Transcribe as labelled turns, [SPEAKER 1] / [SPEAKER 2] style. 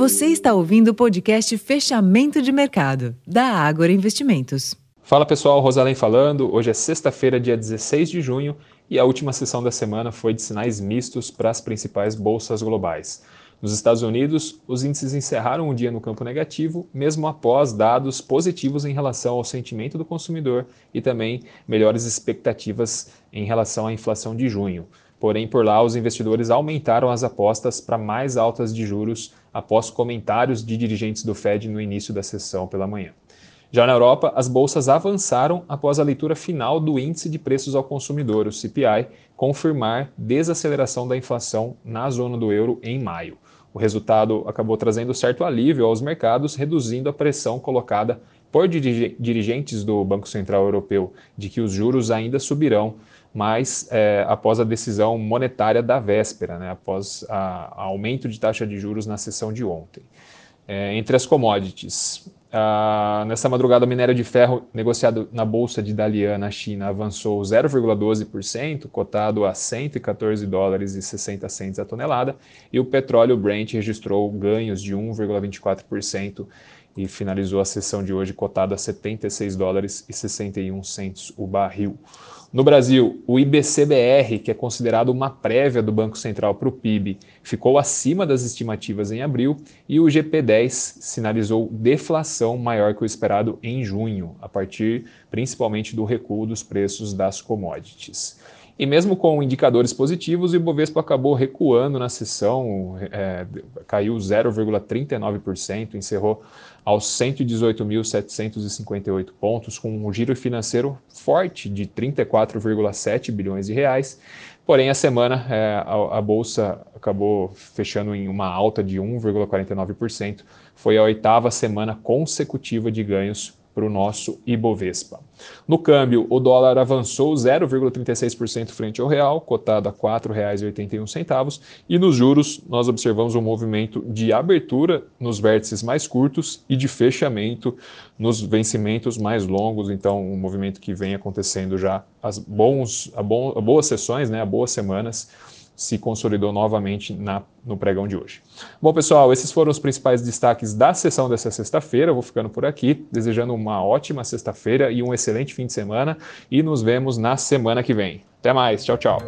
[SPEAKER 1] Você está ouvindo o podcast Fechamento de Mercado, da Ágora Investimentos.
[SPEAKER 2] Fala pessoal, Rosalém falando. Hoje é sexta-feira, dia 16 de junho, e a última sessão da semana foi de sinais mistos para as principais bolsas globais. Nos Estados Unidos, os índices encerraram o dia no campo negativo, mesmo após dados positivos em relação ao sentimento do consumidor e também melhores expectativas em relação à inflação de junho. Porém, por lá, os investidores aumentaram as apostas para mais altas de juros após comentários de dirigentes do Fed no início da sessão pela manhã. Já na Europa, as bolsas avançaram após a leitura final do Índice de Preços ao Consumidor, o CPI, confirmar desaceleração da inflação na zona do euro em maio. O resultado acabou trazendo certo alívio aos mercados, reduzindo a pressão colocada por dirigentes do Banco Central Europeu de que os juros ainda subirão mas é, após a decisão monetária da véspera, né, após a aumento de taxa de juros na sessão de ontem. É, entre as commodities, a, nessa madrugada, o minério de ferro negociado na bolsa de Dalian, na China, avançou 0,12%, cotado a 114 dólares e 60 centes a tonelada, e o petróleo Brent registrou ganhos de 1,24% e finalizou a sessão de hoje cotado a 76 dólares e 61 centes o barril. No Brasil, o IBCBR, que é considerado uma prévia do Banco Central para o PIB, ficou acima das estimativas em abril e o GP10 sinalizou deflação maior que o esperado em junho, a partir principalmente do recuo dos preços das commodities. E mesmo com indicadores positivos, o Ibovespa acabou recuando na sessão, é, caiu 0,39%, encerrou aos 118.758 pontos, com um giro financeiro forte de 34,7 bilhões de reais. Porém, a semana é, a, a, bolsa acabou fechando em uma alta de 1,49%. Foi a oitava semana consecutiva de ganhos para o nosso Ibovespa. No câmbio, o dólar avançou 0,36% frente ao real, cotado a R$ 4,81, e nos juros nós observamos um movimento de abertura nos vértices mais curtos e de fechamento nos vencimentos mais longos, então um movimento que vem acontecendo já as bons, bom, a boas sessões, né, a boas semanas, se consolidou novamente na, no pregão de hoje. Bom, pessoal, esses foram os principais destaques da sessão dessa sexta-feira. Vou ficando por aqui, desejando uma ótima sexta-feira e um excelente fim de semana. E nos vemos na semana que vem. Até mais. Tchau, tchau.